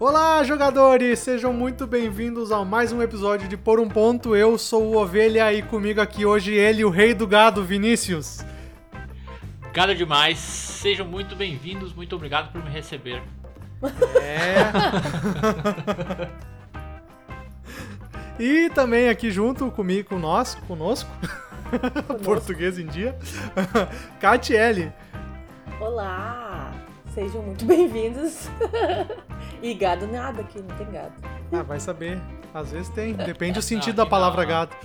Olá, jogadores! Sejam muito bem-vindos a mais um episódio de Por um Ponto. Eu sou o Ovelha e comigo aqui hoje ele, o rei do gado, Vinícius. Gado demais, sejam muito bem-vindos, muito obrigado por me receber. É. e também aqui junto comigo, com nós, conosco, português em dia, Catiele. Olá! Sejam muito bem-vindos. E gado nada aqui, não tem gado. Ah, vai saber. Às vezes tem, depende do sentido Ah, da palavra não. gado.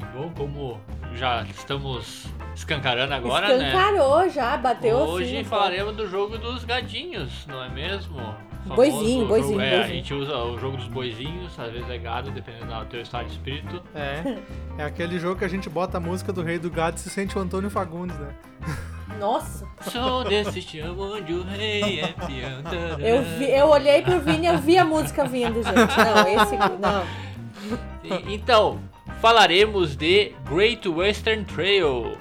E bom, como já estamos escancarando agora, né? Escancarou já, bateu Hoje assim. falaremos do jogo dos gadinhos, não é mesmo? Famoso Boizinho, jogo- boizinho, é, A boizinho. gente usa o jogo dos boizinhos, às vezes é gado, dependendo do teu estado de espírito. É. É aquele jogo que a gente bota a música do rei do gado e se sente o Antônio Fagundes, né? Nossa, Sou desse chão onde o rei é peão. eu, vi, eu olhei pro Vini e eu vi a música vindo, gente. Não, esse. Não. Então, falaremos de Great Western Trail.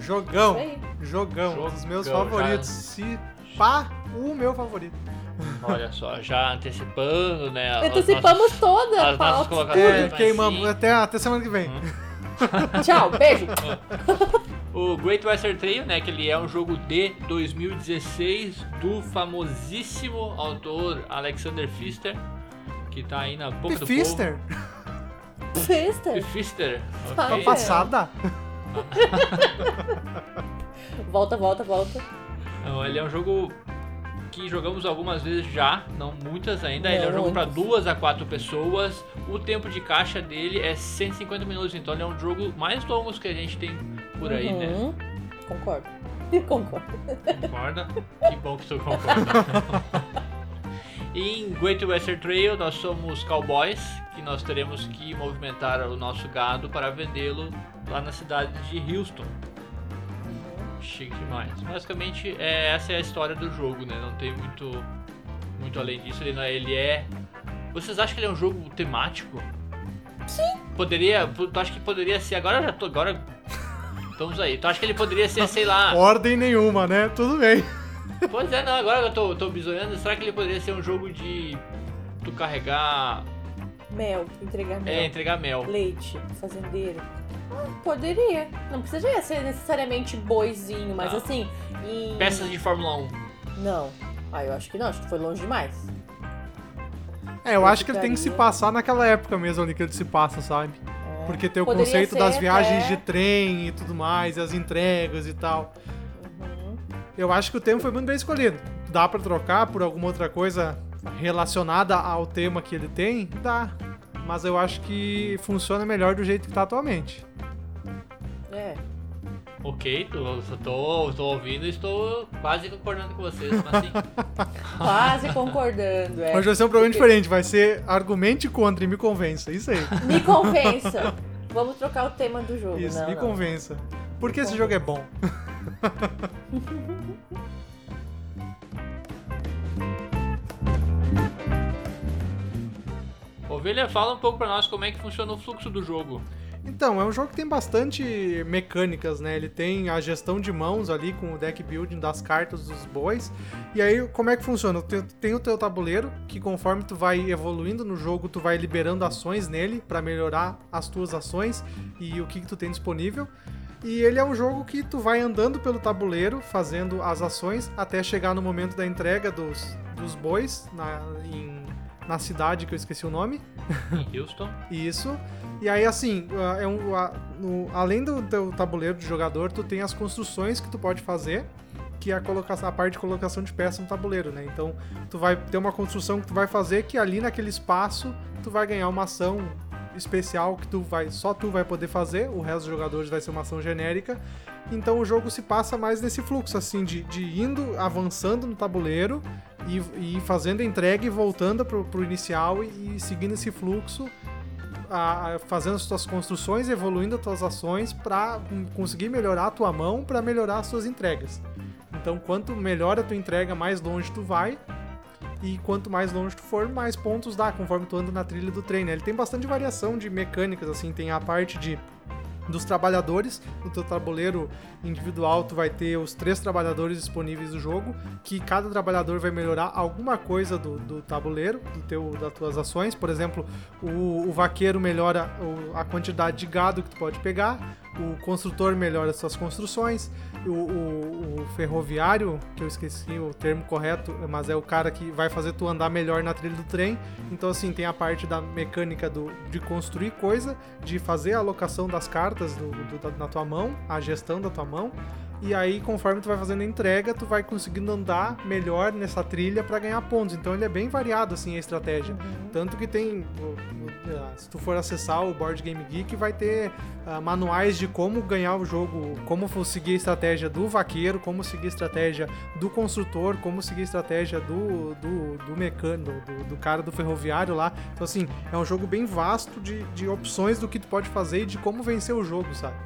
Jogão. Jogão. Um dos meus favoritos. Se pá, o meu favorito. Olha só, já antecipando, né? os Antecipamos toda a as nossas pauta. colocações. É, queimamos. Até, até semana que vem. Tchau, beijo. O Great Western Trail, né, que ele é um jogo de 2016 do famosíssimo autor Alexander Pfister, que tá aí na boca do Fister? povo. Fister. Pfister. Tá ok? É. Passada? Volta, volta, volta. Não, ele é um jogo que jogamos algumas vezes já, não muitas ainda. ele é um Não jogo para duas a quatro pessoas. O tempo de caixa dele é 150 minutos, então ele é um jogo mais longo que a gente tem por aí, né? Uhum. Concordo. Concordo. Concorda? Que bom que tu concorda. E em Great Western Trail nós somos cowboys, que nós teremos que movimentar o nosso gado para vendê-lo lá na cidade de Houston. Chique demais. Basicamente, é, essa é a história do jogo, né? Não tem muito, muito além disso. Ele, não é- ele é. Vocês acham que ele é um jogo temático? Sim. Poderia. Tu acha que poderia ser. Agora já tô. Agora. Estamos aí. Tu acha que ele poderia ser, sei lá. Ordem nenhuma, né? Tudo bem. Pois é, não, agora eu tô, tô bisoiando. Será que ele poderia ser um jogo de tu carregar. Mel, entregar mel. É, entregar mel? Leite, fazendeiro. Ah, poderia. Não precisaria ser necessariamente boizinho, mas Tá. assim. Em... Peças de Fórmula 1. Não. Ah, eu acho que não, acho que foi longe demais. É, eu Eu acho que ele tem que se passar naquela época mesmo ali que ele se passa, sabe? Porque tem o Poderia conceito das viagens até- de trem e tudo mais, e as entregas e tal. Uhum. Eu acho que o tema foi muito bem escolhido. Dá pra trocar por alguma outra coisa relacionada ao tema que ele tem? Dá. Mas eu acho que funciona melhor do jeito que tá atualmente. É. Ok, tô, tô, tô ouvindo e estou quase concordando com vocês, mas assim. Quase concordando, é. Hoje vai ser um programa diferente, vai ser argumente contra e me convença. Isso aí. Me convença. Vamos trocar o tema do jogo, Isso, não, me não. convença. Porque esse jogo é bom. Ovelha, fala um pouco pra nós como é que funciona o fluxo do jogo. Então, é um jogo que tem bastante mecânicas, né? Ele tem a gestão de mãos ali com o deck building das cartas dos bois. E aí, como é que funciona? Tem o teu tabuleiro, que conforme tu vai evoluindo no jogo, tu vai liberando ações nele pra melhorar as tuas ações e o que, que tu tem disponível. E ele é um jogo que tu vai andando pelo tabuleiro, fazendo as ações, até chegar no momento da entrega dos, dos bois na, em- na cidade que eu esqueci o nome. Em Houston. Isso. E aí, assim, ah, é um, a- no- além do teu tabuleiro de jogador, tu tem as construções que tu pode fazer, que é a, colocação, a parte de colocação de peças no tabuleiro, né? Então, tu vai ter uma construção que tu vai fazer que ali naquele espaço tu vai ganhar uma ação especial que tu vai só tu vai poder fazer, o resto dos jogadores vai ser uma ação genérica. Então o jogo se passa mais nesse fluxo assim de, de indo avançando no tabuleiro e, e fazendo a entrega e voltando pro, pro inicial e, e seguindo esse fluxo a- a- fazendo as tuas construções, evoluindo as tuas ações para conseguir melhorar a tua mão, para melhorar as suas entregas. Então, quanto melhor a tua entrega, mais longe tu vai. E quanto mais longe tu for, mais pontos dá, conforme tu anda na trilha do trem. né? Ele tem bastante variação de mecânicas, assim. Tem a parte de dos trabalhadores. No teu tabuleiro individual, tu vai ter os três trabalhadores disponíveis do jogo, que cada trabalhador vai melhorar alguma coisa do, do tabuleiro, do teu, das tuas ações. Por exemplo, o, o vaqueiro melhora a quantidade de gado que tu pode pegar, o construtor melhora as suas construções, o, o- o ferroviário, que eu esqueci o termo correto, mas é o cara que vai fazer tu andar melhor na trilha do trem. Então, assim, tem a parte da mecânica do, de construir coisa, de fazer a alocação das cartas do- do- da- na tua mão, a gestão da tua mão. E aí, conforme tu vai fazendo a entrega, tu vai conseguindo andar melhor nessa trilha para ganhar pontos. Então, ele é bem variado, assim, a estratégia. Tanto que tem, ah, se tu for acessar o Board Game Geek, vai ter ah, manuais de como ganhar o jogo, como seguir a estratégia do vaqueiro, como seguir a estratégia do construtor, como seguir a estratégia do, do, do mecânico, do, do cara do ferroviário lá. Então, assim, é um jogo bem vasto de, de opções do que tu pode fazer e de como vencer o jogo, sabe?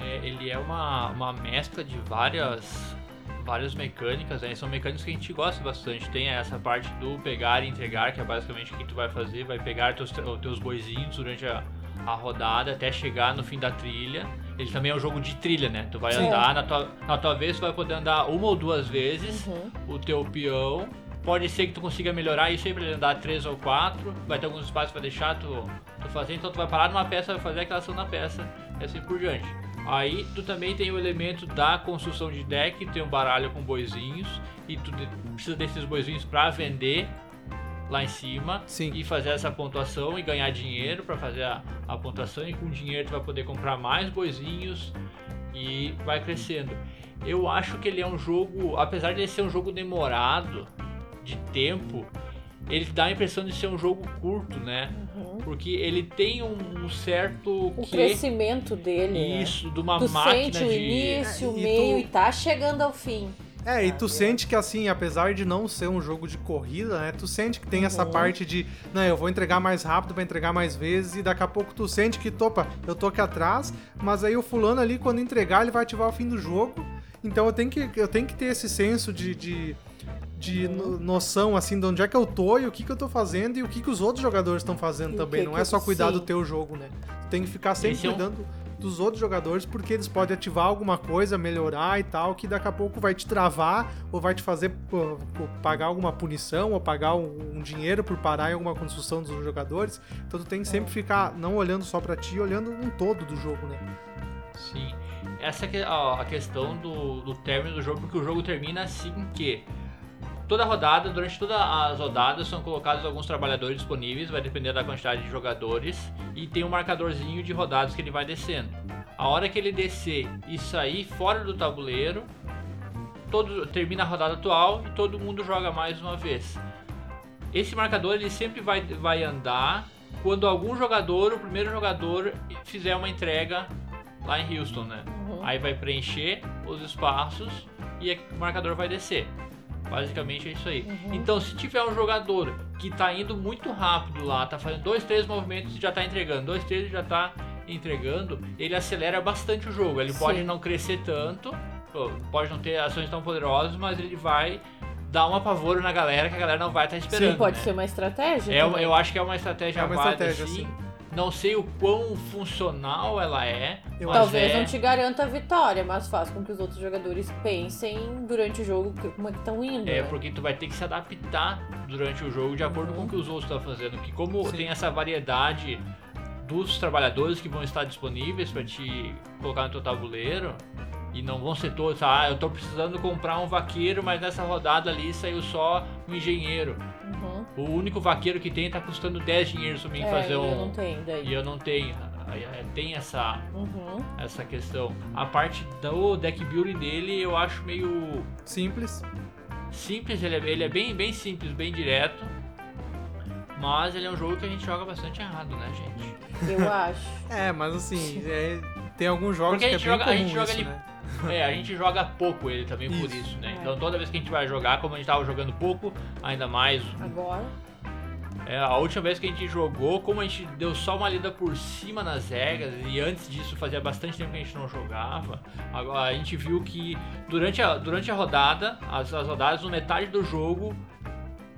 É, ele é uma, uma mescla de várias várias mecânicas, né? São mecânicas que a gente gosta bastante. Tem essa parte do pegar e entregar, que é basicamente o que tu vai fazer, vai pegar teus, os teus boizinhos durante a, a rodada até chegar no fim da trilha. Ele também é um jogo de trilha, né? Tu vai Sim. andar, na tua, na tua vez tu vai poder andar uma ou duas vezes Uhum. o teu peão. Pode ser que tu consiga melhorar isso aí pra ele andar três ou quatro. Vai ter alguns espaços pra deixar tu, tu fazer. Então tu vai parar numa peça, vai fazer aquela ação na peça e assim por diante. Aí tu também tem o elemento da construção de deck, tem um baralho com boizinhos e tu precisa desses boizinhos pra vender lá em cima Sim. e fazer essa pontuação e ganhar dinheiro pra fazer a, a pontuação e com dinheiro tu vai poder comprar mais boizinhos e vai crescendo. Eu acho que ele é um jogo, apesar de ele ser um jogo demorado de tempo, ele dá a impressão de ser um jogo curto, né? Uhum. Porque ele tem um, um certo O quê crescimento dele, né? isso de uma Tu máquina sente o de início, o E meio tu- e tá chegando ao fim. É, e tu sente que assim, apesar de não ser um jogo de corrida, né? Tu sente que tem essa Uhum. parte de, não, eu vou entregar mais rápido pra entregar mais vezes e daqui a pouco tu sente que, topa, eu tô aqui atrás, mas aí o fulano ali quando entregar, ele vai ativar o fim do jogo. Então eu tenho que eu tenho que ter esse senso de, de de no- noção, assim, de onde é que eu tô e o que que eu tô fazendo e o que que os outros jogadores estão fazendo E o também. que Não que é só cuidar do sim. teu jogo, né? Tu tem que ficar sempre Esse é cuidando dos outros jogadores porque eles podem ativar alguma coisa, melhorar e tal, que daqui a pouco vai te travar ou vai te fazer pô, pô, pagar alguma punição ou pagar um, um dinheiro por parar em alguma construção dos jogadores. Então tu tem que sempre ficar não olhando só pra ti, olhando um todo do jogo, né? Sim. Essa é a questão do, do término do jogo, porque o jogo termina assim que toda rodada, durante todas as rodadas, são colocados alguns trabalhadores disponíveis, vai depender da quantidade de jogadores, e tem um marcadorzinho de rodadas que ele vai descendo. A hora que ele descer e sair fora do tabuleiro, todo, termina a rodada atual e todo mundo joga mais uma vez. Esse marcador ele sempre vai, vai andar quando algum jogador, o primeiro jogador, fizer uma entrega lá em Houston, né? Uhum. Aí vai preencher os espaços e o marcador vai descer. Basicamente é isso aí. Uhum. Então, se tiver um jogador que tá indo muito rápido lá, tá fazendo dois, três movimentos e já tá entregando, dois, três e já tá entregando, ele acelera bastante o jogo. Ele Sim. pode não crescer tanto, pode não ter ações tão poderosas, mas ele vai dar um apavoro na galera que a galera não vai estar esperando. Sim, pode né? ser uma estratégia. É, eu acho que é uma estratégia É uma válida, estratégia, sim. sim. Não sei o quão funcional ela é. Talvez é... não te garanta a vitória, mas faz com que os outros jogadores pensem durante o jogo que- como é que estão indo. É, né? porque tu vai ter que se adaptar durante o jogo de acordo com o que os outros estão fazendo. Que como Sim. tem essa variedade dos trabalhadores que vão estar disponíveis para te colocar no teu tabuleiro, e não vão ser todos, ah, eu tô precisando comprar um vaqueiro, mas nessa rodada ali saiu só um engenheiro. Uhum. O único vaqueiro que tem tá custando 10 dinheiros pra mim É, fazer e eu um. não tenho daí. E eu não tenho. É, Tem essa, Uhum. essa questão. A parte do deck building dele eu acho meio Simples. simples, ele é, ele é bem, bem simples, bem direto. Mas ele é um jogo que a gente joga bastante errado, né, gente? Eu acho. É, mas assim, é, tem alguns jogos Porque a que é gente bem joga- a gente joga isso, ali- né? É, a gente joga pouco ele também por Isso. isso, né? É. Então toda vez que a gente vai jogar, como a gente tava jogando pouco, ainda mais. Agora. É, a última vez que a gente jogou, como a gente deu só uma lida por cima nas regras, e antes disso fazia bastante tempo que a gente não jogava, agora a gente viu que durante a, durante a rodada, as, as rodadas, no metade do jogo,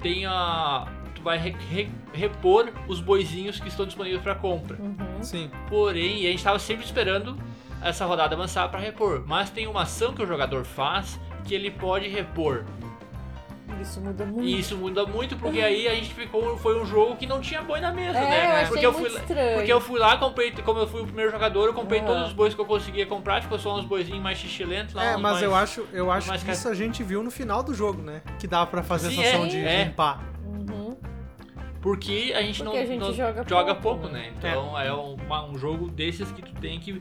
tem a. tu vai re- re- repor os boizinhos que estão disponíveis para compra. Uhum. Sim. Porém, e a gente tava sempre esperando essa rodada avançar para repor. Mas tem uma ação que o jogador faz que ele pode repor. Isso muda muito. E isso muda muito porque aí a gente ficou. Foi um jogo que não tinha boi na mesa, É, né? eu achei porque eu muito fui, lá- estranho. Porque eu fui lá, comprei, como eu fui o primeiro jogador, eu comprei todos os bois que eu conseguia comprar, ficou só uns boizinhos mais xixilentos lá. É, mas mais- eu acho, eu acho que isso a gente viu no final do jogo, né? Que dava pra fazer Sim, essa ação é, de é. limpar. Uhum. Porque a gente Porque não, a gente não joga pouco, pouco, né? Então é, um, uma- um jogo desses que tu tem que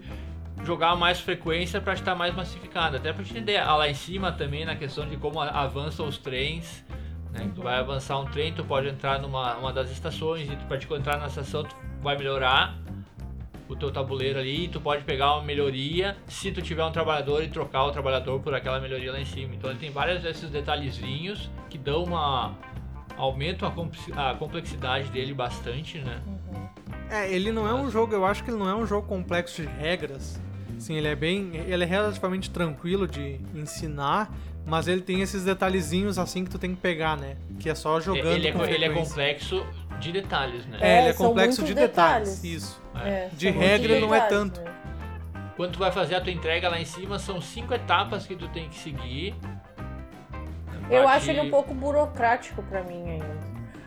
jogar mais frequência pra estar mais massificado. Até te entender, ah, lá em cima também na questão de como avançam os trens. Né? Tu vai avançar um trem, tu pode entrar numa uma das estações e tu, pra te entrar na estação tu vai melhorar o teu tabuleiro ali, tu pode pegar uma melhoria se tu tiver um trabalhador e trocar o trabalhador por aquela melhoria lá em cima. Então ele tem vários desses detalhezinhos que dão uma aumentam a complex- a complexidade dele bastante, né? É, ele não é um jogo, eu acho que ele não é um jogo complexo de regras. Sim, ele é bem, ele é relativamente tranquilo de ensinar, mas ele tem esses detalhezinhos assim que tu tem que pegar, né? Que é só jogando ele, é, ele é complexo de detalhes, né? É, ele é É, são complexo muitos de detalhes. detalhes. Isso. É, De são regra, não é detalhes, tanto. né? Quando tu vai fazer a tua entrega lá em cima, são cinco etapas que tu tem que seguir. Eu acho ele um pouco burocrático pra mim ainda.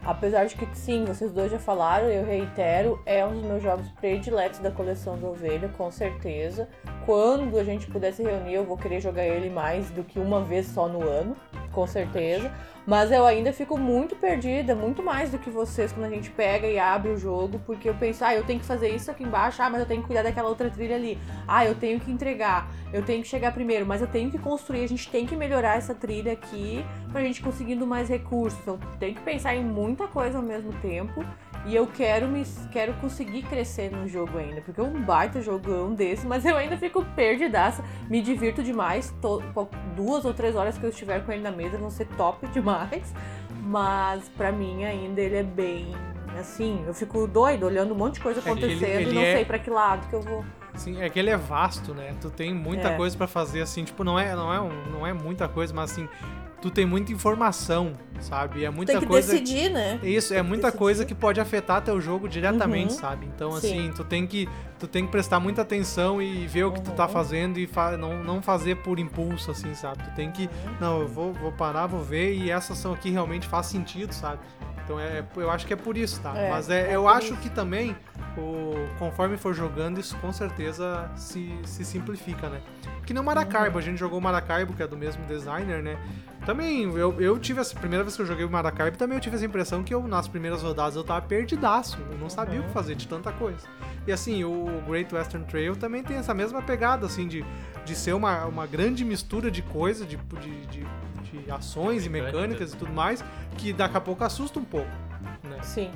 Apesar de que, sim, vocês dois já falaram, eu reitero, é um dos meus jogos prediletos da coleção do Ovelha, com certeza. Quando a gente puder se reunir, eu vou querer jogar ele mais do que uma vez só no ano, com certeza. Mas eu ainda fico muito perdida, muito mais do que vocês quando a gente pega e abre o jogo, porque eu penso, ah, eu tenho que fazer isso aqui embaixo, ah, mas eu tenho que cuidar daquela outra trilha ali. Ah, eu tenho que entregar, eu tenho que chegar primeiro, mas eu tenho que construir, a gente tem que melhorar essa trilha aqui pra gente conseguindo mais recursos. Então tem que pensar em muita coisa ao mesmo tempo. E eu quero me quero conseguir crescer no jogo ainda, porque é um baita jogão desse, mas eu ainda fico perdidaça, me divirto demais. po- duas ou três horas que eu estiver com ele na mesa vão ser top demais. Mas pra mim ainda ele é bem assim, eu fico doido olhando um monte de coisa É, ele- acontecendo ele e não é- sei pra que lado que eu vou. Sim, é que ele é vasto, né? Tu tem muita É. coisa pra fazer assim, tipo, não é, não é, um- não é muita coisa, mas assim, tu tem muita informação, sabe? É muita Tem que coisa decidir, né? Isso, é muita decidir. coisa que pode afetar teu jogo diretamente, Uhum. sabe? Então, Sim. assim, tu tem que tu tem que prestar muita atenção e ver o que tu tá Uhum. fazendo e fa- não, não fazer por impulso, assim, sabe? Tu tem que, não, eu vou, vou parar, vou ver e essa ação aqui realmente faz sentido, sabe? Então, é, eu acho que é por isso, tá? É, Mas é, é eu acho isso. que também, o, conforme for jogando, isso com certeza se, se simplifica, né? Que nem o Maracaibo, Uhum. a gente jogou o Maracaibo, que é do mesmo designer, né? Também, eu, eu tive essa primeira vez que eu joguei o Maracaibo, também eu tive essa impressão que eu, nas primeiras rodadas, eu tava perdidaço. Eu não sabia o que fazer de tanta coisa. E assim, o Great Western Trail também tem essa mesma pegada, assim, de, de ser uma, uma grande mistura de coisa, de, de, de, de ações e Mecânicas. mecânicas e tudo mais, que daqui a pouco assusta um pouco, né? Sim.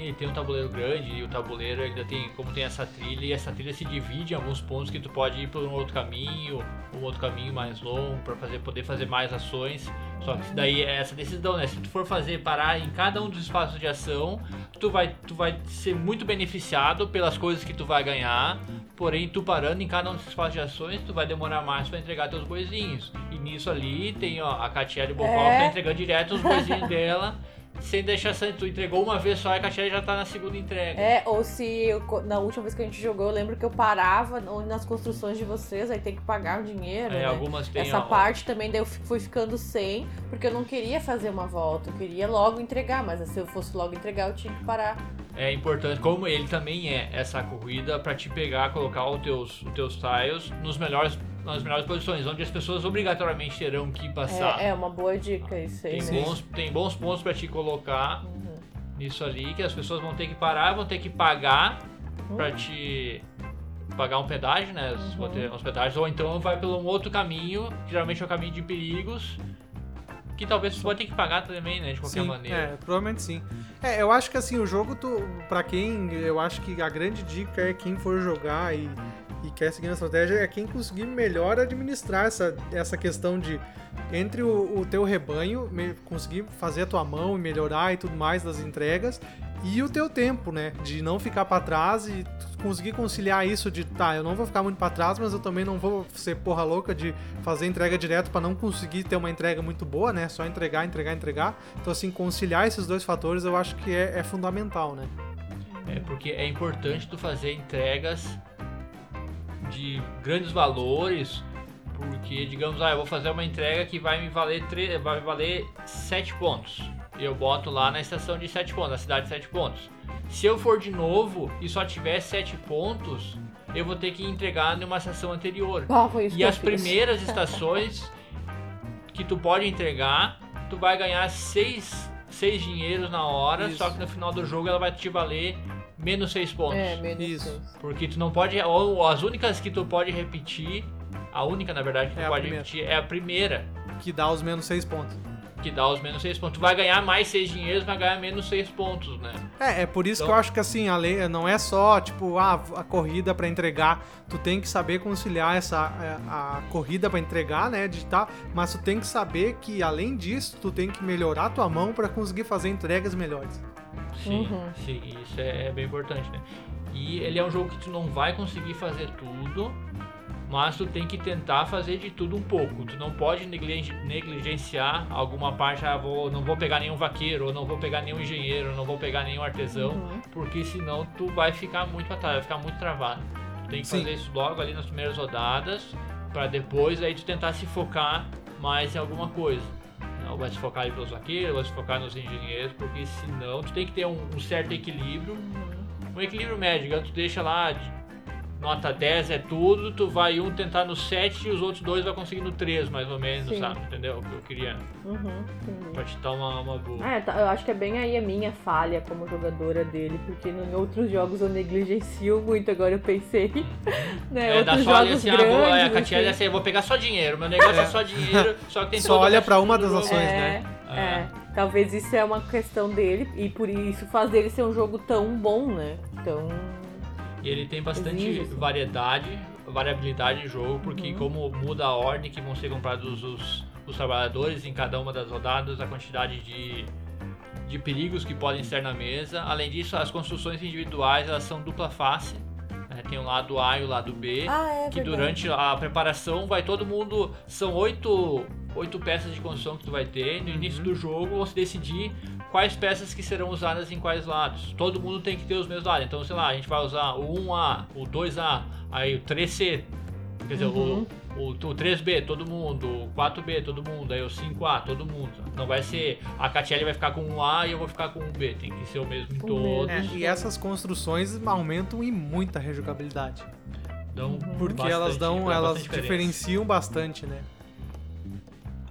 Ele tem um tabuleiro grande e o tabuleiro ainda tem, como tem essa trilha, e essa trilha se divide em alguns pontos que tu pode ir por um outro caminho, um outro caminho mais longo, para fazer, poder fazer mais ações. Só que daí é essa decisão, né? Se tu for fazer parar em cada um dos espaços de ação, tu vai, tu vai ser muito beneficiado pelas coisas que tu vai ganhar. Porém, tu parando em cada um dos espaços de ações, tu vai demorar mais para entregar teus boizinhos. E nisso ali tem ó, a Catiele Bocó É. que tá entregando direto os boizinhos dela. Sem deixar sangue, tu entregou uma vez só e a Catiele já tá na segunda entrega. É, ou se eu na última vez que a gente jogou, eu lembro que eu parava nas construções de vocês, aí tem que pagar o dinheiro. É, né? algumas tem Essa parte também daí eu fui ficando sem, porque eu não queria fazer uma volta, eu queria logo entregar, mas se eu fosse logo entregar, eu tinha que parar. É importante, como ele também é essa corrida pra te pegar, colocar os teus, os teus tiles nos melhores, nas melhores posições, onde as pessoas obrigatoriamente terão que passar. É, é uma boa dica isso aí. Tem, Sim. bons, tem bons pontos pra te colocar Uhum. nisso ali, que as pessoas vão ter que parar, vão ter que pagar Uhum. pra te pagar um pedágio, né? Uhum. os pedágios, ou então vai pelo um outro caminho, que geralmente é o caminho de perigos, que talvez você vai ter que pagar também, né? De qualquer sim, maneira. É, provavelmente sim. É, eu acho que assim, o jogo, tu, pra quem. Eu acho que a grande dica é quem for jogar e, e quer seguir na estratégia é quem conseguir melhor administrar essa, essa questão de. Entre o, o teu rebanho, me- conseguir fazer a tua mão e melhorar e tudo mais das entregas, e o teu tempo, né? De não ficar pra trás e conseguir conciliar isso de, tá, eu não vou ficar muito pra trás, mas eu também não vou ser porra louca de fazer entrega direto pra não conseguir ter uma entrega muito boa, né? Só entregar, entregar, entregar. Então, assim, conciliar esses dois fatores eu acho que é, é fundamental, né? É porque é importante tu fazer entregas de grandes valores, porque digamos, ah, eu vou fazer uma entrega que vai me valer tre- vai me valer 7 pontos. Eu boto lá na estação de 7 pontos, na cidade de 7 pontos. Se eu for de novo e só tiver 7 pontos, eu vou ter que entregar numa estação anterior. Ah, E as primeiras estações que tu pode entregar, tu vai ganhar 6 seis dinheiros na hora, Isso. só que no final do jogo ela vai te valer menos 6 pontos. É, menos Isso. seis. Porque tu não pode. Ou as únicas que tu pode repetir. A única, na verdade, que tu É a pode repetir é a primeira, Que dá os menos seis pontos. que dá os menos 6 pontos. Tu vai ganhar mais 6 dinheiros, vai ganhar menos 6 pontos, né? É, é por isso que Então- eu acho que assim, a lei não é só, tipo, ah, a corrida pra entregar. Tu tem que saber conciliar essa é, a corrida pra entregar, né, digital, mas tu tem que saber que além disso, tu tem que melhorar a tua mão pra conseguir fazer entregas melhores. Sim, Uhum. sim, isso é, é bem importante, né? E ele é um jogo que tu não vai conseguir fazer tudo, mas tu tem que tentar fazer de tudo um pouco. Tu não pode negligen- negligenciar alguma parte, ah, vou, não vou pegar nenhum vaqueiro, ou não vou pegar nenhum engenheiro, ou não vou pegar nenhum artesão, Uhum. porque senão tu vai ficar muito pra trás, vai ficar muito travado. Tu tem que Sim. fazer isso logo ali nas primeiras rodadas, pra depois aí tu tentar se focar mais em alguma coisa. Não vai se focar pelos vaqueiros, vai se focar nos engenheiros, porque senão tu tem que ter um, um certo equilíbrio, um equilíbrio médio. digamos, Tu deixa lá, nota 10 é tudo, tu vai um tentar no 7 e os outros dois vai conseguir no 3, mais ou menos, Sim. sabe? Entendeu? O que eu queria, Uhum, entendi. pra te dar uma, uma boa. É, tá, eu acho que é bem aí a minha falha como jogadora dele, porque em outros jogos eu negligencio muito, agora eu pensei. né, É, da outros jogos assim, ah, vou, é, a grandes, Catiele é assim. eu vou pegar só dinheiro, meu negócio é, só dinheiro, só que tem Só olha pra uma das ações, é, né? É, talvez isso é uma questão dele e por isso faz dele ser um jogo tão bom, né? Tão. Ele tem bastante Exige, assim. variedade, variabilidade de jogo, porque Uhum. como muda a ordem que vão ser comprados os, os trabalhadores em cada uma das rodadas, a quantidade de, de perigos que podem estar na mesa. Além disso, as construções individuais elas são dupla face. né? Tem o lado A e o lado B. Ah, é que verdade. durante a preparação vai todo mundo. São oito, oito peças de construção que tu vai ter. No início do jogo se decidir quais peças que serão usadas em quais lados. Todo mundo tem que ter os mesmos lados. Então, sei lá, a gente vai usar o 1A, o 2A, aí o 3C. Quer dizer, Uhum. o, o, o 3B, todo mundo, o 4B, todo mundo, aí o 5A, todo mundo. Não vai ser. A Catiele vai ficar com um A e eu vou ficar com um B. Tem que ser o mesmo em O todos. É, e essas construções aumentam em muita rejogabilidade. Dão Porque bastante- elas dão, elas diferenciam bastante, né?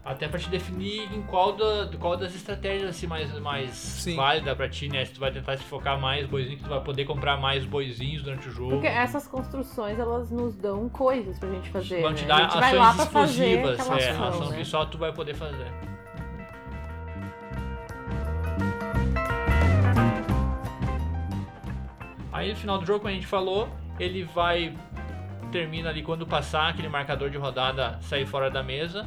Até pra te definir em qual, da, qual das estratégias assim, mais, mais Sim. válida pra ti, né? Se tu vai tentar se focar mais boizinhos, que tu vai poder comprar mais boizinhos durante o jogo. Porque essas construções elas nos dão coisas pra gente fazer. Vão né? te a dar ações exclusivas, é, ação, ação né? que só tu vai poder fazer. Aí no final do jogo, como a gente falou, ele vai. Termina ali quando passar aquele marcador de rodada sair fora da mesa.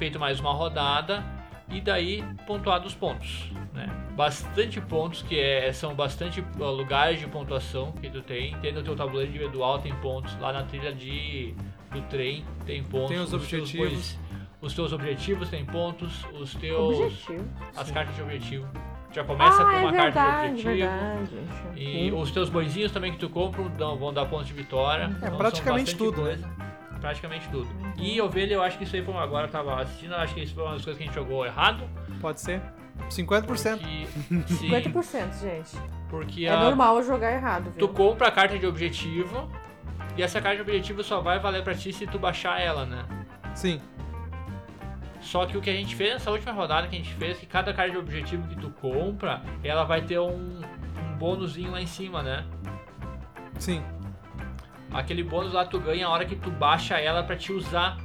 Feito mais uma rodada. E daí pontuado os pontos. Né? Bastante pontos, que é- são bastante lugares de pontuação que tu tem. Tem no teu tabuleiro individual, tem pontos. Lá na trilha de, do trem tem pontos. Tem os teus objetivos. bois- os teus objetivos tem pontos. Os teus. Objetivo. As Sim. cartas de objetivo. Já começa ah, com é uma verdade, carta de objetivo. verdade. E os teus boizinhos também que tu compra dão- vão dar pontos de vitória. É, Então, praticamente são tudo, bastante coisa. Praticamente tudo. E ovelha, eu acho que isso aí foi uma, agora eu tava assistindo, eu acho que isso foi uma das coisas que a gente jogou errado. Pode ser? 50%. Porque, sim, 50%, gente. porque É a- normal eu jogar errado, tu viu? compra a carta de objetivo e essa carta de objetivo só vai valer pra ti se tu baixar ela, né? Sim. Só que o que a gente fez nessa última rodada que a gente fez, que cada carta de objetivo que tu compra, ela vai ter um, um bônusinho lá em cima, né? Sim. Aquele bônus lá tu ganha a hora que tu baixa ela pra te usar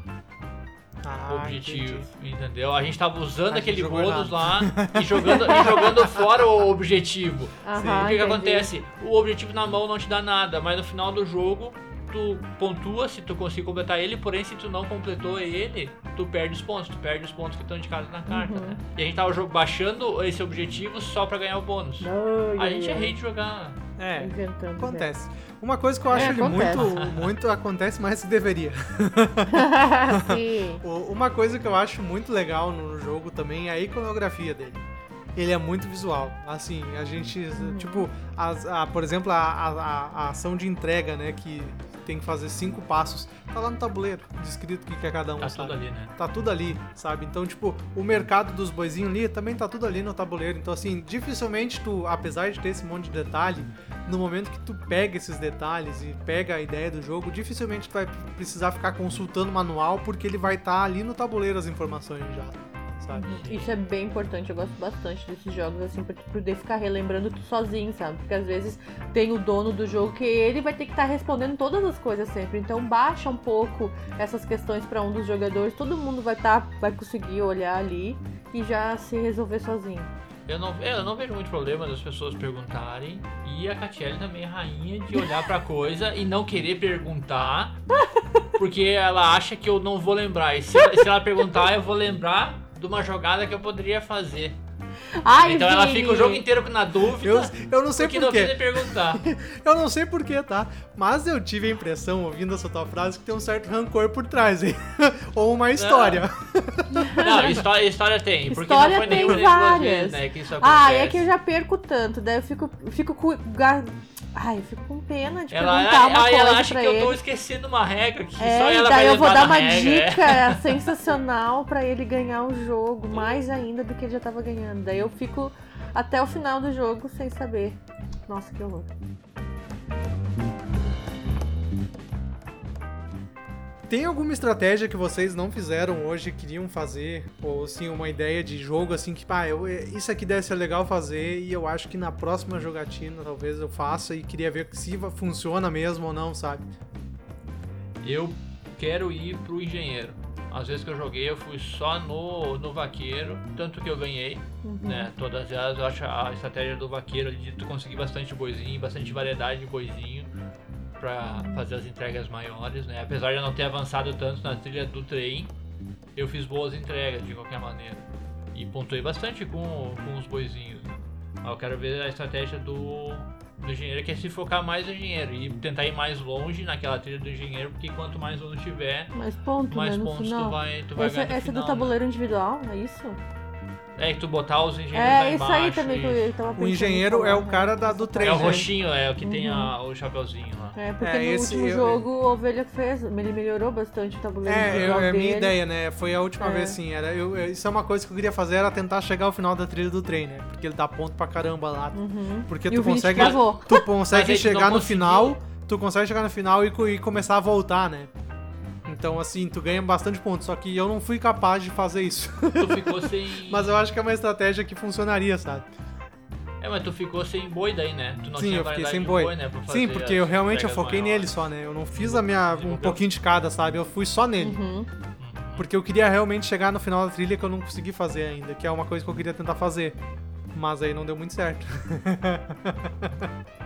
Ah, o objetivo, entendi. entendeu? A gente tava usando A aquele bônus lá e jogando, e jogando fora o objetivo. Aham, o que, que acontece? O objetivo na mão não te dá nada, mas no final do jogo tu pontua se tu conseguir completar ele, porém se tu não completou ele, tu perde os pontos, tu perde os pontos que estão indicados na carta, Uhum. né? E a gente tava baixando esse objetivo só pra ganhar o bônus. Ai, A ai, gente é rei de jogar É, Inventando. acontece. Uma coisa que eu acho É, ele acontece. muito, muito acontece mais que deveria. Uma coisa que eu acho muito legal no jogo também é a iconografia dele. Ele é muito visual. Assim, a gente, tipo, as- a- por exemplo, a, a- a- a ação de entrega, né, que tem que fazer cinco passos, tá lá no tabuleiro, descrito o que que é cada um, Tá sabe? tudo ali, né? Tá tudo ali, sabe? Então, tipo, o mercado dos boizinhos ali também tá tudo ali no tabuleiro. Então, assim, dificilmente tu, apesar de ter esse monte de detalhe, no momento que tu pega esses detalhes e pega a ideia do jogo, dificilmente tu vai precisar ficar consultando o manual, porque ele vai estar ali no tabuleiro as informações já, sabe? Isso é bem importante, eu gosto bastante desses jogos, assim, pra tu poder ficar relembrando tu sozinho, sabe? Porque às vezes tem o dono do jogo que ele vai ter que estar respondendo todas as coisas sempre. Então baixa um pouco essas questões pra um dos jogadores, todo mundo vai tá, vai conseguir olhar ali e já se resolver sozinho. Eu não, é, eu não vejo muito problema das pessoas perguntarem. E a Catiele também é rainha de olhar pra coisa e não querer perguntar. Porque ela acha que eu não vou lembrar. E se, se ela perguntar, eu vou lembrar de uma jogada que eu poderia fazer. Ai, então ela Vini! fica o jogo inteiro na dúvida. Eu, eu não sei não porquê. perguntar. Eu não sei porquê, tá? Mas eu tive a impressão, ouvindo essa tua frase, que tem um certo rancor por trás, hein? Ou uma história. Não, história, história tem. Porque História não foi tem várias. vezes, né? Que isso Ah, é que eu já perco tanto, daí eu fico, fico Ai, eu fico com pena de Ela, perguntar uma coisa ela acha pra que ele. eu tô esquecendo uma regra que só É, ela e daí vai eu vou dar da uma regra, é. dica sensacional pra ele ganhar o jogo, mais ainda do que ele já tava ganhando. Daí eu fico até o final do jogo sem saber. Nossa, que horror. Tem alguma estratégia que vocês não fizeram hoje, queriam fazer? Ou assim, uma ideia de jogo assim que, pá, eu, isso aqui deve ser legal fazer e eu acho que na próxima jogatina talvez eu faça e queria ver se funciona mesmo ou não, sabe? Eu quero ir pro engenheiro. Às vezes que eu joguei, eu fui só no, no vaqueiro, tanto que eu ganhei, Uhum. né? Todas elas, eu acho a estratégia do vaqueiro de tu conseguir bastante boizinho, bastante variedade de boizinho pra fazer as entregas maiores, né? Apesar de eu não ter avançado tanto na trilha do trem, eu fiz boas entregas de qualquer maneira. E pontuei bastante com, com os boizinhos. né? Mas Eu quero ver a estratégia do, do engenheiro, que é se focar mais no engenheiro e tentar ir mais longe naquela trilha do engenheiro, porque quanto mais longe tiver, Mais ponto, mais né, pontos tu vai, tu vai Essa, ganhar essa é final, do né? tabuleiro individual, é isso? É que tu botar os engenheiros lá É, isso aí embaixo também que eu tava pensando. O engenheiro falar, é o né? cara da, do trem, É o né? roxinho, é o que tem Uhum. a- o chapeuzinho lá. É, porque É, no esse último eu- jogo o Ovelha fez, ele melhorou bastante o tabuleiro É, eu- é a minha ideia, né? Foi a última É. vez, sim. Era, eu, eu- isso é uma coisa que eu queria fazer, era tentar chegar ao final da trilha do trem, né? Porque ele dá ponto pra caramba lá. Uhum. Porque E tu consegue, travou. tu consegue tu não chegar no final, tu consegue chegar no final e, e começar a voltar, né? Então, assim, tu ganha bastante pontos. Só que eu não fui capaz de fazer isso. Tu ficou sem. Mas eu acho que é uma estratégia que funcionaria, sabe? É, mas tu ficou sem boi daí, né? Tu não Sim, tinha eu fiquei sem de boi. né? Sim, porque eu realmente eu foquei maiores. nele só, né? Eu não fiz a minha um pouquinho de cada, sabe? Eu fui só nele. Uhum. Uhum. Porque eu queria realmente chegar no final da trilha que eu não consegui fazer ainda, que é uma coisa que eu queria tentar fazer. Mas aí não deu muito certo.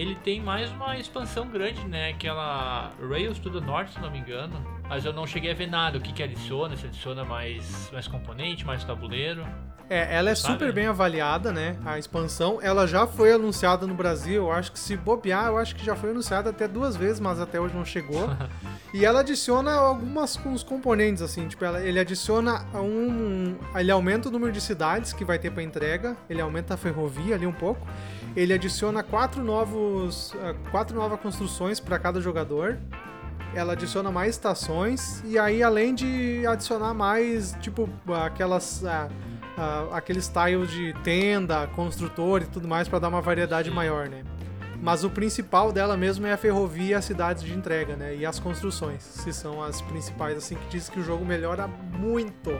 ele tem mais uma expansão grande, né? Aquela Rails to the North, se não me engano. Mas eu não cheguei a ver nada. O que que adiciona? Se adiciona mais, mais componente, mais tabuleiro. É, ela é Sabe? super bem avaliada, né? A expansão. Ela já foi anunciada no Brasil. Eu acho que se bobear, eu acho que já foi anunciada até duas vezes, mas até hoje não chegou. e ela adiciona algumas os componentes, assim. Tipo, ela- ele adiciona um. Ele aumenta o número de cidades que vai ter pra entrega. Ele aumenta a ferrovia ali um pouco. Ele adiciona quatro novos. ah, quatro novas construções para cada jogador. Ela adiciona mais estações. E aí, além de adicionar mais, tipo, aquelas. ah, ah, aqueles tiles de tenda, construtor e tudo mais para dar uma variedade maior, né? Mas o principal dela mesmo é a ferrovia e as cidades de entrega, né? E as construções, que são as principais, assim, que diz que o jogo melhora muito.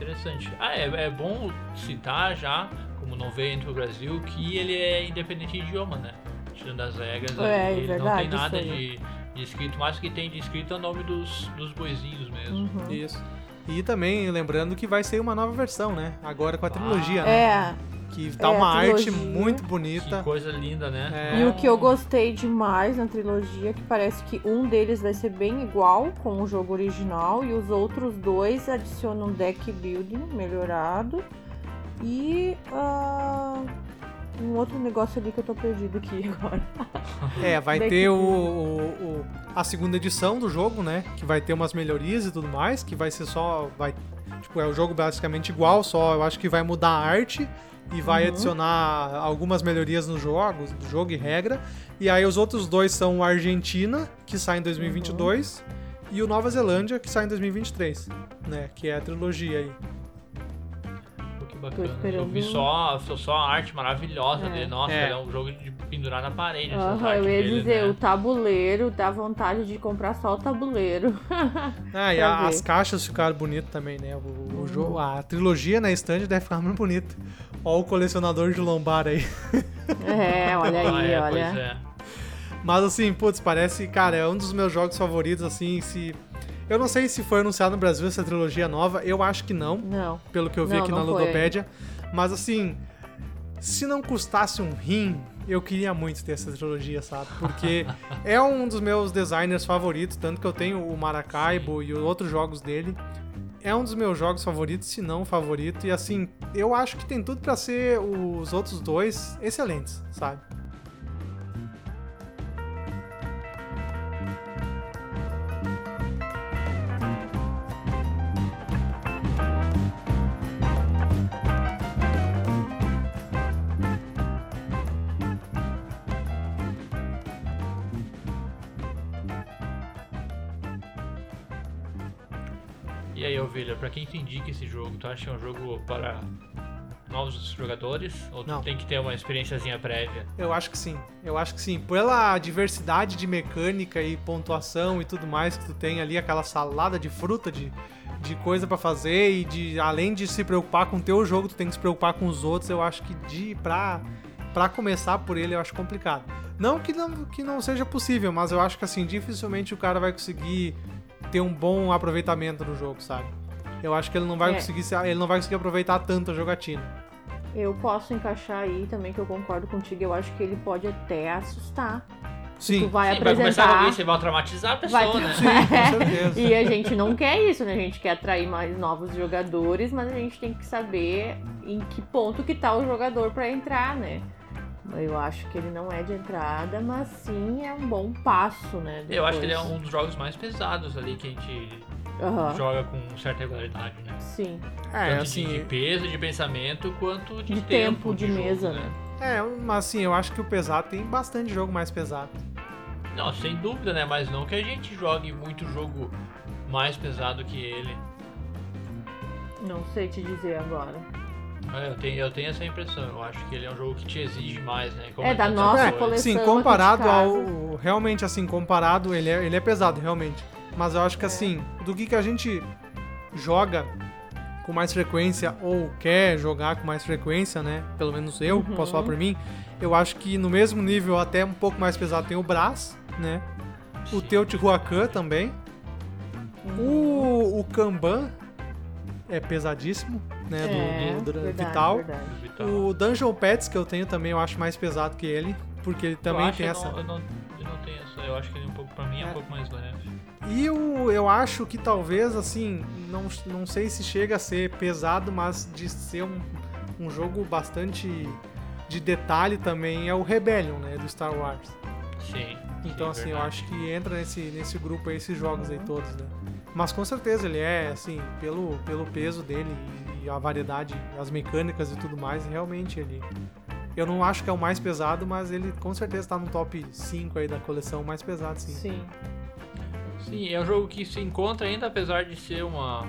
Interessante. Ah, é, é bom citar já, como não veio entre o Brasil, que ele é independente de idioma, né? Tirando as regras, É, ali, ele verdade, não tem nada de, de escrito, mas o que tem de escrito é o nome dos, dos boizinhos mesmo. Uhum. Isso. E também lembrando que vai ser uma nova versão, né? Agora com a trilogia, né? É, que tá É, uma a arte muito Que bonita. coisa linda, né? É. E o que eu gostei demais na trilogia, que parece que um deles vai ser bem igual com o jogo original e os outros dois adicionam deck building melhorado e ah, um outro negócio ali que eu tô perdido aqui agora. É, vai Deck ter o, o- o- a segunda edição do jogo, né? Que vai ter umas melhorias e tudo mais, que vai ser só. Vai, tipo, é o jogo basicamente igual, só eu acho que vai mudar a arte e vai Uhum. adicionar algumas melhorias nos jogos, do jogo e regra. E aí os outros dois são o Argentina, que sai em 2022, e o Nova Zelândia, que sai em 2023, né? Que é a trilogia aí. Que bacana. esperando. Eu vi só, só- só a arte maravilhosa É. dele. Nossa, É. é. um jogo de pendurar na parede. artes eu ia dele, dizer, né? o tabuleiro dá vontade de comprar só o tabuleiro. Ah, e a- as caixas ficaram bonitas também, né? O, o jogo, a trilogia na stand deve ficar muito bonita. Ó o colecionador de lombar aí. É, olha Ah, aí, é, olha. Pois é. Mas assim, putz, parece, cara, é um dos meus jogos favoritos, assim, se... Eu não sei se foi anunciado no Brasil essa trilogia nova, eu acho que não, Não. pelo que eu vi Não, aqui não na Ludopédia. Mas assim, se não custasse um rim, eu queria muito ter essa trilogia, sabe? Porque é um dos meus designers favoritos, tanto que eu tenho o Maracaibo e os outros jogos dele. É um dos meus jogos favoritos, se não o favorito. E assim, eu acho que tem tudo pra ser os outros dois excelentes, sabe? E aí, Ovelha, pra quem tu indica esse jogo? Tu acha que é um jogo para novos jogadores? Ou tu Não. tem que ter uma experiênciazinha prévia? Eu acho que sim. Eu acho que sim. Pela diversidade de mecânica e pontuação e tudo mais que tu tem ali, aquela salada de fruta, de, de coisa pra fazer e de além de se preocupar com o teu jogo, tu tem que se preocupar com os outros. Eu acho que de pra, pra começar por ele eu acho complicado. Não que, não que não seja possível, mas eu acho que assim, dificilmente o cara vai conseguir ter um bom aproveitamento no jogo, sabe? Eu acho que ele não vai É. conseguir se- ele não vai conseguir aproveitar tanto a jogatina. Eu posso encaixar aí também, que eu concordo contigo. Eu acho que ele pode até assustar. Sim. Tu vai Sim, vai começar apresentar. você vai traumatizar a pessoa, vai né? Sim, com certeza. E a gente não quer isso, né? A gente quer atrair mais novos jogadores, mas a gente tem que saber em que ponto que tá o jogador pra entrar, né? Eu acho que ele não é de entrada, mas sim é um bom passo, né? Eu acho que ele é depois. um dos jogos mais pesados ali que a gente Aham, joga com certa regularidade, né? Sim. É, Tanto assim, de, de peso, de pensamento, quanto de, De tempo de jogo, mesa, né? É, mas assim, eu acho que o pesado tem bastante jogo mais pesado. Não, sem dúvida, né? Mas não que a gente jogue muito jogo mais pesado que ele. Não sei te dizer agora. É, eu, tenho, eu tenho essa impressão. Eu acho que ele é um jogo que te exige mais, né? É, da tantas nossa coisas. coleção. Sim, comparado ao. Realmente, assim, comparado, ele é, ele é pesado, realmente. Mas eu acho que É. assim, do que, que a gente joga com mais frequência ou quer jogar com mais frequência, né? Pelo menos eu, Uhum. posso falar por mim. Eu acho que no mesmo nível, até um pouco mais pesado, tem o Brás, né? O Sim. Teotihuacan também. Uhum. O, o Kanban é pesadíssimo, né? do- É, do, do verdade, Vital. verdade. Vital. O Dungeon Pets que eu tenho também eu acho mais pesado que ele, porque ele Eu também acho, tem eu essa. Não, eu, não, eu não tenho essa. Eu acho que ele é um pouco, pra mim, é, É. um pouco mais leve. E o, eu acho que talvez, assim, não, não sei se chega a ser pesado, mas de ser um, um jogo bastante de detalhe também é o Rebellion, né, do Star Wars. Sim. Então, sim, assim, eu verdade. acho que entra nesse, nesse grupo aí, esses jogos aí todos, né. Mas com certeza ele é, assim, pelo, pelo peso dele e a variedade, as mecânicas e tudo mais, realmente ele... Eu não acho que é o mais pesado, mas ele com certeza tá no top 5 aí da coleção mais pesado, sim. Sim. Sim, é um jogo que se encontra ainda, apesar de ser uma.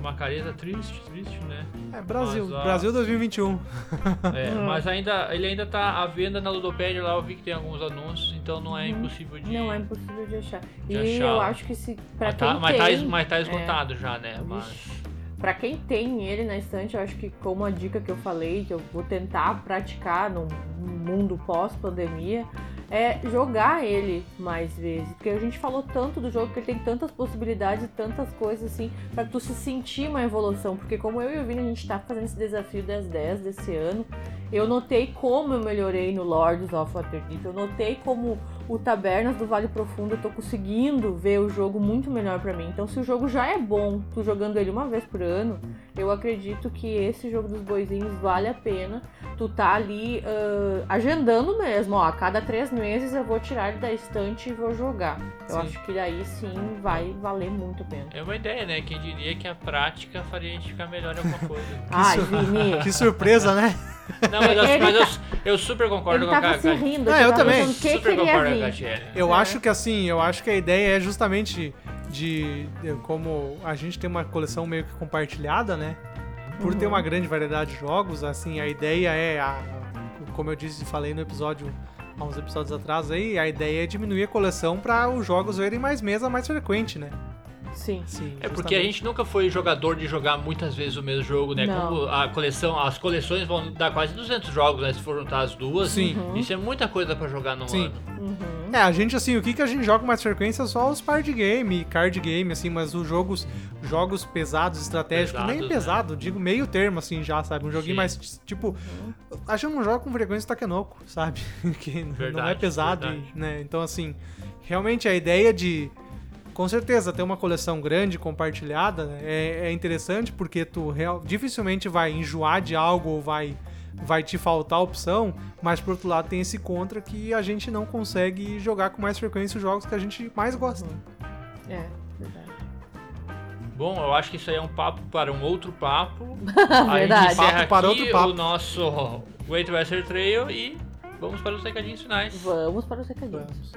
Uma careta triste, triste, né? É, Brasil, Mas, ó, Brasil 2021. É, mas ainda, ele ainda tá à venda na Ludopédia lá, eu vi que tem alguns anúncios, então não é Uhum. impossível de. Não é impossível de achar. de e achar. eu acho que se pra mas, quem tá, mas, tá, tem, es- mas tá esgotado já, né? Mas. Pra quem tem ele na estante, eu acho que como a dica que eu falei, que eu vou tentar praticar no mundo pós-pandemia, é jogar ele mais vezes. Porque a gente falou tanto do jogo que ele tem tantas possibilidades tantas coisas assim, pra tu se sentir uma evolução. Porque como eu e o Vini, a gente tá fazendo esse desafio das 10 desse ano, eu notei como eu melhorei no Lords of Waterdeep, eu notei como o Tabernas do Vale Profundo eu tô conseguindo ver o jogo muito melhor pra mim. Então, se o jogo já é bom, tu jogando ele uma vez por ano, eu acredito que esse jogo dos boizinhos vale a pena. Tu tá ali uh, agendando mesmo, ó, a cada três meses eu vou tirar ele da estante e vou jogar. Eu Sim. acho que daí sim vai valer muito a pena. É uma ideia, né? Quem diria que a prática faria a gente ficar melhor em alguma coisa. Ai, Vini. Que surpresa, né? Não, mas, eu, mas tá- eu, eu super concordo Ele com a tava Ca- se rindo, Ah, eu também. o que, super concordo com a vir. Catiele. Eu É. acho que assim, eu acho que a ideia é justamente de, de como a gente tem uma coleção meio que compartilhada, né? Por ter Uhum. uma grande variedade de jogos, assim, a ideia é, a- como eu disse, falei no episódio há uns episódios atrás aí, a ideia é diminuir a coleção para os jogos verem mais mesa mais frequente, né? Sim. Sim, É porque a gente nunca foi jogador de jogar muitas vezes o mesmo jogo, né? Não. Como a coleção, as coleções vão dar quase 200 jogos, né? Se for juntar as duas. Sim. Uhum. Isso é muita coisa pra jogar num Sim. ano. Uhum. É, a gente, assim, o que, que a gente joga com mais frequência é só os party game, card game, assim, mas os jogos, jogos pesados, estratégicos, nem Pesados, pesado, digo meio termo, assim, já, sabe? Um joguinho Sim. mais, tipo, a gente não joga com frequência Takenoko, sabe? que não é Verdade, pesado, e, verdade. né? Então, assim, realmente a ideia de, com certeza, ter uma coleção grande, compartilhada, né, é, é interessante porque tu real, dificilmente vai enjoar de algo ou vai vai te faltar opção, mas por outro lado tem esse contra que a gente não consegue jogar com mais frequência os jogos que a gente mais gosta. É, verdade. Bom, eu acho que isso aí é um papo para um outro papo. a Verdade. gente encerra Papo para aqui outro papo. o nosso Great Western Trail e vamos para os recadinhos finais. Vamos para os recadinhos. Vamos.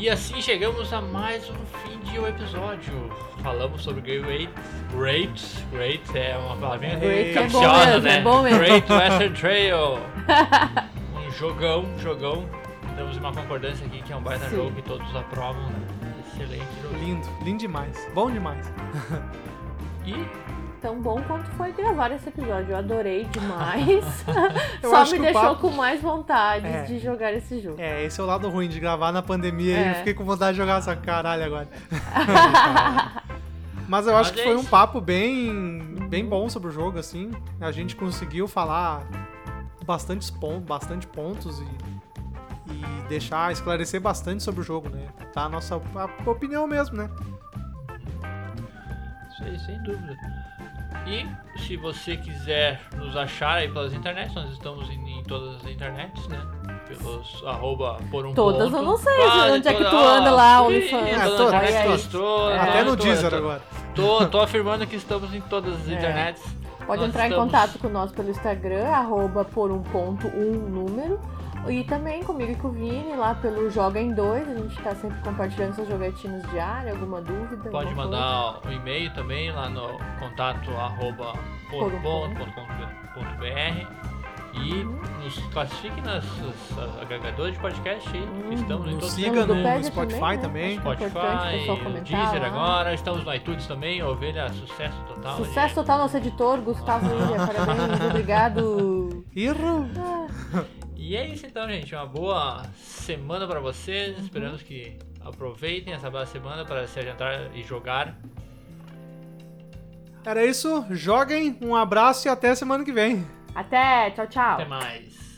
E assim chegamos a mais um fim de um episódio. Falamos sobre Great Great Great é uma palavrinha Great é bom capciosa, mesmo, né? é bom mesmo. Great Western Trail. um jogão, jogão. Temos uma concordância aqui que é um baita Sim. jogo que todos aprovam. Né? Excelente jogo. Lindo, lindo demais. Bom demais. E Tão bom quanto foi gravar esse episódio. Eu adorei demais. Eu Só acho me deixou papo- com mais vontade É. de jogar esse jogo. É, esse é o lado ruim de gravar na pandemia e É. eu fiquei com vontade de jogar essa caralho agora. Mas eu acho que é foi um isso. papo bem, bem bom sobre o jogo, assim. A gente conseguiu falar bastantes pontos, bastante pontos e, e deixar esclarecer bastante sobre o jogo, né? Tá a nossa a opinião mesmo, né? Isso aí, sem dúvida. E se você quiser nos achar aí pelas internets, nós estamos em, em todas as internets, né? Pelos arroba por um Todas ponto. eu não sei Quase onde é que toda- tu anda lá, Sim, OnlyFans. É, todas todas, todas. mostrou, É. Até todas, no todas, Deezer todas. agora. Tô, tô afirmando que estamos em todas as É. internets. Pode Nós entrar em estamos- contato com nós pelo Instagram, arroba por um ponto um número. E também comigo e com o Vini lá pelo Joga em Dois. A gente tá sempre compartilhando seus jogatinos diários, alguma dúvida. Pode alguma mandar um e-mail também lá no contato arroba um e nos classifique nas nas agregadores de podcast aí. Uhum. Estamos em Nos todos siga no Pad Spotify né? também. É pessoal Spotify, comentar Deezer lá. agora, estamos no iTunes também, Ovelha, sucesso total. Sucesso total nosso editor, Gustavo Ilha. Parabéns, obrigado. Irro! E é isso então, gente. Uma boa semana pra vocês. Esperamos que aproveitem essa boa semana para se adiantar e jogar. Era isso, joguem, um abraço e até semana que vem. Até, tchau, tchau. Até mais.